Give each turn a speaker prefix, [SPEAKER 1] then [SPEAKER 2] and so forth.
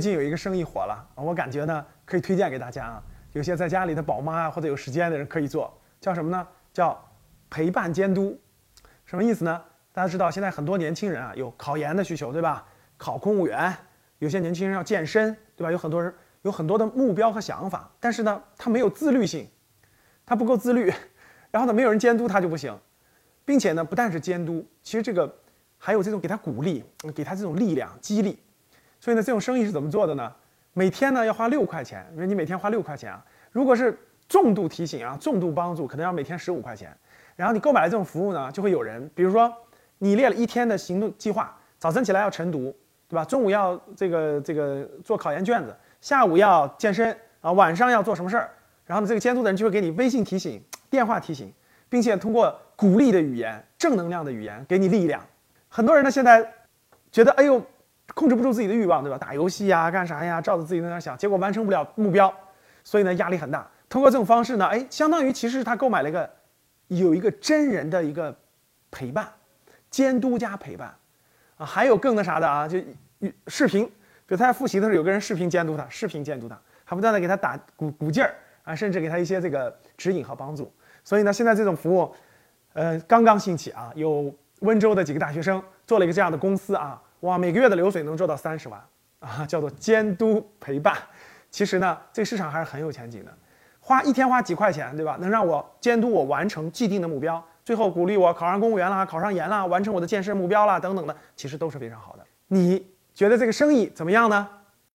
[SPEAKER 1] 最近有一个生意火了，我感觉呢可以推荐给大家啊。有些在家里的宝妈啊，或者有时间的人可以做，叫什么呢？叫陪伴监督。什么意思呢？大家知道现在很多年轻人啊有考研的需求，对吧？考公务员，有些年轻人要健身，对吧？有很多人有很多的目标和想法，但是呢他没有自律性，他不够自律，然后呢没有人监督他就不行，并且呢不但是监督，其实这个还有这种给他鼓励，给他这种力量激励。所以呢，这种生意是怎么做的呢？每天呢要花六块钱，因为你每天花六块钱啊。如果是重度提醒啊，重度帮助，可能要每天十五块钱。然后你购买了这种服务呢，就会有人，比如说你列了一天的行动计划，早晨起来要晨读，对吧？中午要这个这个做考研卷子，下午要健身啊，晚上要做什么事儿？然后呢，这个监督的人就会给你微信提醒、电话提醒，并且通过鼓励的语言、正能量的语言给你力量。很多人呢现在觉得，哎呦。控制不住自己的欲望，对吧？打游戏呀，干啥呀？照着自己在那想，结果完成不了目标，所以呢，压力很大。通过这种方式呢，哎，相当于其实他购买了一个有一个真人的一个陪伴、监督加陪伴啊，还有更那啥的啊，就视频，比如他在复习的时候，有个人视频监督他，视频监督他，还不断的给他打鼓鼓劲儿啊，甚至给他一些这个指引和帮助。所以呢，现在这种服务，呃，刚刚兴起啊，有温州的几个大学生做了一个这样的公司啊。哇，每个月的流水能做到三十万啊，叫做监督陪伴。其实呢，这个市场还是很有前景的。花一天花几块钱，对吧？能让我监督我完成既定的目标，最后鼓励我考上公务员啦，考上研啦，完成我的健身目标啦，等等的，其实都是非常好的。你觉得这个生意怎么样呢？